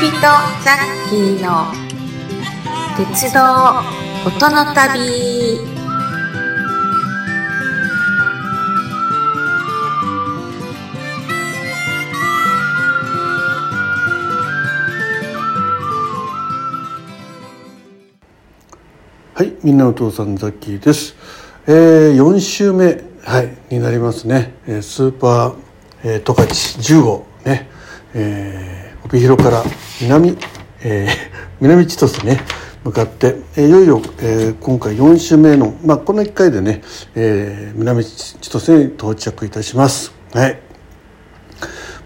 人ザッキーの鉄道音の旅はい、みんなお父さんザッキーです。えー、4週目、はい、になりますね。えースーパー、えー、十勝10号ね、えー、帯広から南、えー、南千歳ね、向かって、えーいよいよ、えー今回4週目の、まあ、この1回でね、えー南千歳に到着いたします。はい。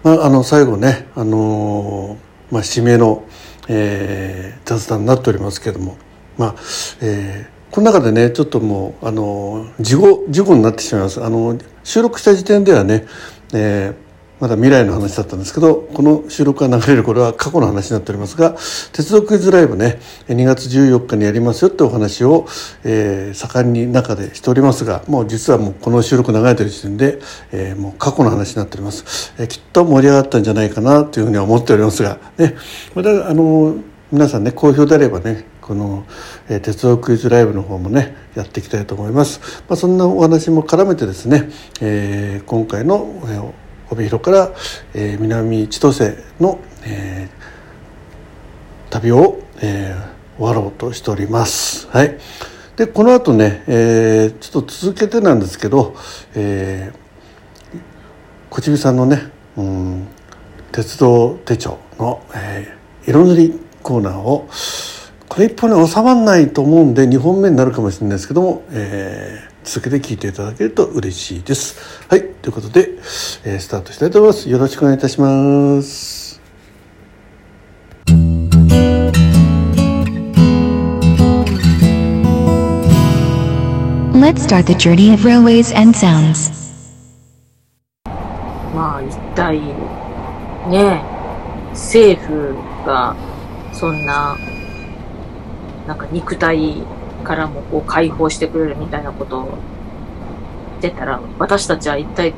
まあ、あの最後ね、あのーまあ、締めの、えー雑談になっておりますけども、まあえーこの中でねちょっともう、あのー事後事故になってしまいます。あの収録した時点ではね、えーまだ未来の話だったんですけどこの収録が流れる頃は過去の話になっておりますが鉄道クイズライブね2月14日にやりますよってお話を、えー盛んに中でしておりますがもう実はもうこの収録流れてる時点で、えーもう過去の話になっております、えーきっと盛り上がったんじゃないかなというふうには思っておりますがね。またあの皆さんね好評であればねこの、えー鉄道クイズライブの方もねやっていきたいと思います、まあ、そんなお話も絡めてですね、えー今回の、えー帯広から、えー南千歳の、えー旅を、えー終わろうとしております。はい。でこの後ね、えーちょっと続けてなんですけど、えー、小ちびさんのね、うん、鉄道手帳の、えー色塗りコーナーをこれ一本に収まらないと思うんで2本目になるかもしれないですけども、えー続けて聞いていただけると嬉しいです。はいということで、えースタートしたいと思います。よろしくお願いいたします。Let's start the journey of railways and sounds. まあ一体ね政府がそんななんか肉体からもこう解放してくれるみたいなことを言ってたら私たちは一体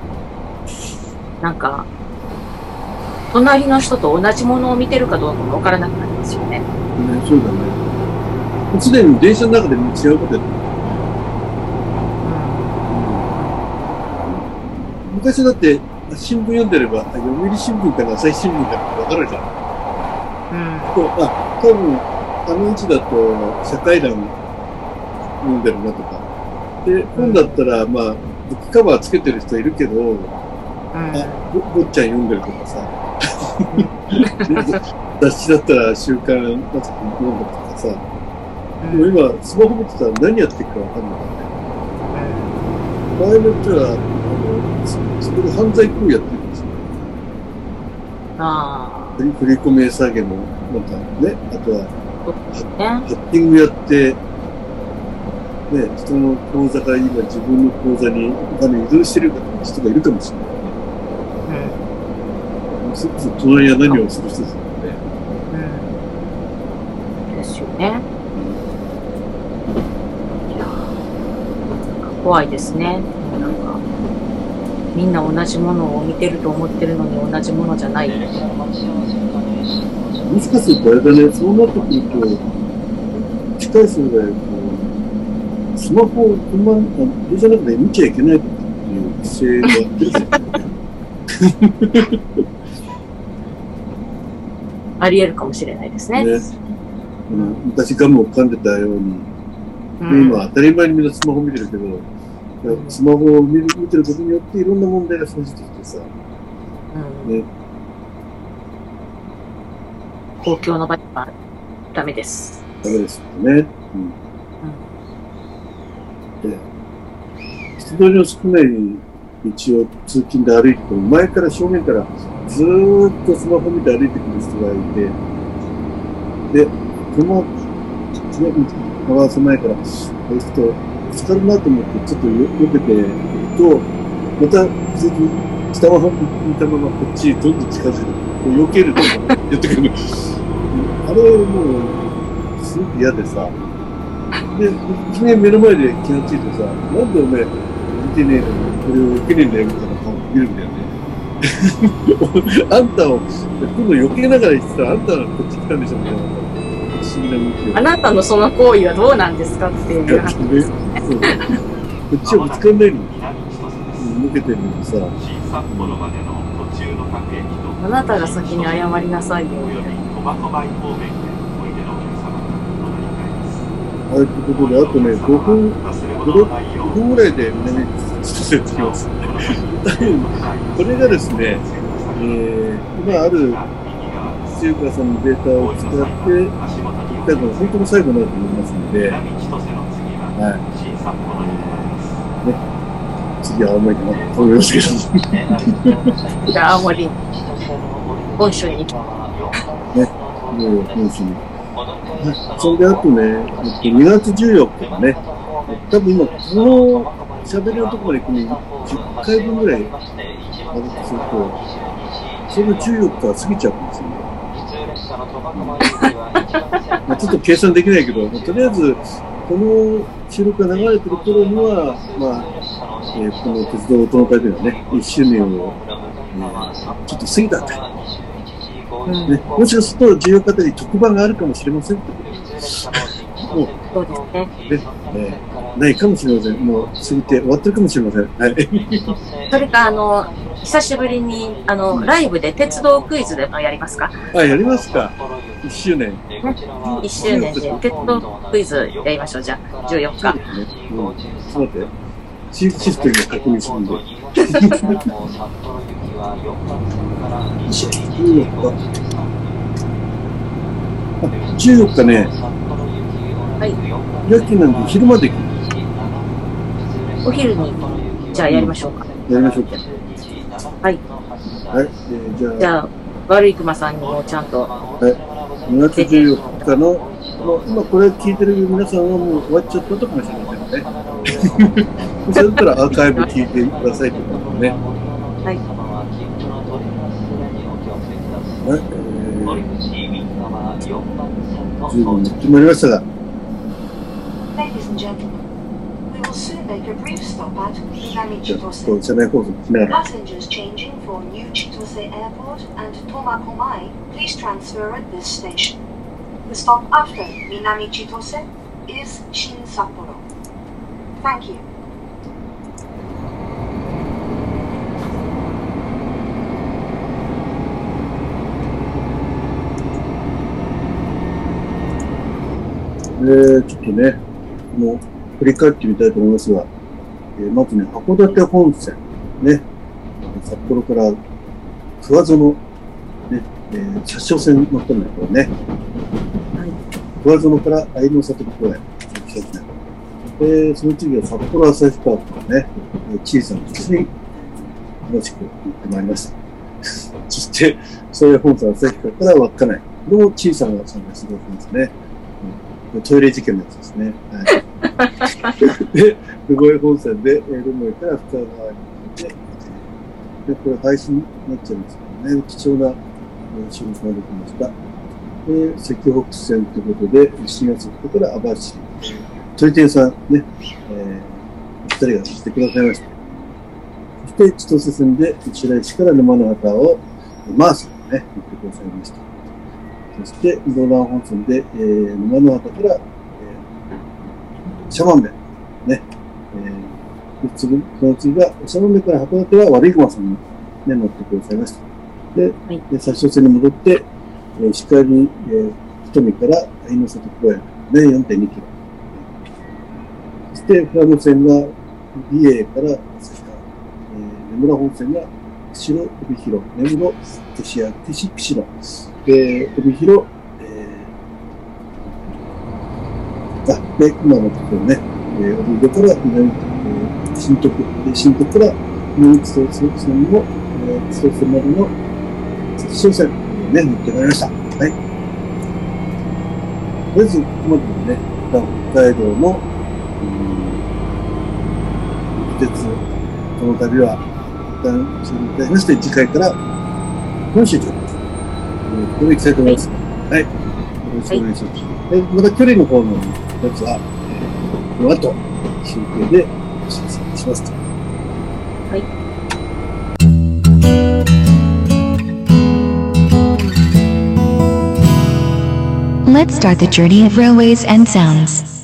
なんか隣の人と同じものを見てるかどうかもわからなくなりますよね。ね、そうだね。常に電車の中でも違うことやってる。昔だって新聞読んでれば、あ読売新聞かな朝日新聞かなって分かるじゃん。うん。とあ、多分あの位置だと社会欄読んでるなとか。で、本だったら、まあ、ブックカバーつけてる人いるけど、うん。あ、ぼ坊ちゃん読んでるとかさ。雑誌だったら週刊なんとか読んだとかさ。でも今、スマホ見てたら何やってるか分かんないからね。場合によっては、あの、そそこで犯罪行為やってるんですよ。あ振り振り込め詐欺の、なんかね、あとは、あ、ね。ハッキングやって、ね、人の口座から今自分の口座にお金移動してる人がいるかもしれないね。うん。それこそ隣は何をする人ですよね。うん。ですよね。いやーなんか怖いですね。なんか、みんな同じものを見てると思ってるのに同じものじゃない。もしかするとあれだね、そうなってくると、近い将来、こう、スマホを車、あ電車の中で見ちゃいけないとかっていう規制が出てくるね。あり得るかもしれないですね。ね。うん昔ガムを噛んでたように、でうん。今当たり前にみんなスマホ見てるけど、スマホを見る見てることによっていろんな問題が生じてきてさ、うん。ね、公共の場ではダメです。ダメですよね。うん。で、人通りの少ない道を通勤で歩いてても、前から正面からずーっとスマホ見て歩いてくる人がいて、で、車、ね、回す前から、こう人、ぶつかるなと思って、ちょっとよ避けていくと、また、普通に下を見たままこっちどんどん近づいて、こう避けるとかやってくる。あれ、もう、すごく嫌でさ、で、いきなり目の前で気がついてさ、なんでお前、見てねえのに、これを受けねえんだよみたいな顔見るんだよね。あんたを、今度避けながら言ってたら、あんたがこっち来たんでしょみたいな。不思議な向きを。あなたのその行為はどうなんですかっていう話。ねそうこっちはぶつかんないのに。向けてるのにさ。あなたが先に謝りなさいよ。はい、ということで、あとね、5分、5分ぐらいで南千歳着きます。これがですね、えー、今ある中華さんのデータを使って、行ったの本当の最後になると思いますので、はい。えーね、次は青森かな。と思いますけど。じゃあ、青森、本州に行きね、いよいよ本州に。それであとね、2月14日がね、多分今、この喋りのところまで行くのに10回分ぐらいあるとすると、その14日は過ぎちゃうんですよね。まちょっと計算できないけど、まとりあえず、この収録が流れてる頃には、まあ、えーこの鉄道音の会ではね、1周年を、えーちょっと過ぎたと。うんね、もしかすると14日あたり特番があるかもしれませんってことです。もうそうですね。ね、えーないかもしれません。もう過ぎて終わってるかもしれません。はい。それか、あの、久しぶりに、あの、ライブで鉄道クイズでもやりますか？あ、やりますか。1周年。1周年で鉄道クイズやりましょう、じゃあ、14そう日。ですね。うん。ちょっと待って。シシステムを確認するんで。14日。あ、14日ね、はい。夜勤なんで昼まで行くお昼に、じゃあやりましょうか。やりましょうか。はい。はい。えーじゃあ、じゃあ、悪い熊さんにもちゃんと、はい。2月14日の、今これ聞いてる皆さんはもう終わっちゃったとかもしれませんね。それだったらアーカイブ聞いてくださいということでね。はい。はい。決まりましたが、 Ladies and gentlemen, we will soon make a brief stop at Minami じゃあ、こ Chitose. う車内放送しながら。 Passengers changing for New Chitose Airport and Tomakomai, please transfer at this station. The stop after Minami Chitose is Shin Sapporo. Thank you. えー、ちょっとね、もう振り返ってみたいと思いますが、えーまずね、函館本線、ね、札幌から桑園、ね、えー、車掌線乗ったんだけどね、桑園から愛の里公園、車掌線。で、その次は札幌旭川からね、えー小さな土に楽しく行ってまいりました。そして、そういう本線旭川から稚内の小さな参加してくださいますね。トイレ事件のやつですね。はい、で、留萌本線で、えー留萌から深川に行って、で、これ配信になっちゃいますけどね、貴重な、えー収録ができました。で、石北線ということで、新月ここから網走、鳥天さんね、えー、二人が来てくださいました。そして、千歳線で、白石から沼の畑を、マースがね、行ってくださいました。そして、室蘭本線で、えー、沼の畑から、えー、シャマンベ、ね、えー、で次、その次が、シャマンベから函館は悪い駒さんに、ね、乗ってくださいました。で、はいで最初線に戻って、えー、石狩、えー、瞳から愛の里公園、ね、4.2キロ。そして、富良野線が、美瑛から旭川、えー、根村本線が、釧路、帯広、根室、手市や手市、釧路、で、帯広、えー、あ、で、今のところね、えー、帯広から南、えー、新徳、で、新徳から南千歳線の、えー、千歳までの、千歳線、ね、乗ってまいりました。はい。とりあえず、ここまでのね、北海道の、うん、鉄、この旅は、旦しまして、次回から本州上これでいきたいと思います。はい。よろしくお願いします。はい、また距離の方のやつは、この後、集計でお知らせします。はい。Let's start the journey of railways and sounds.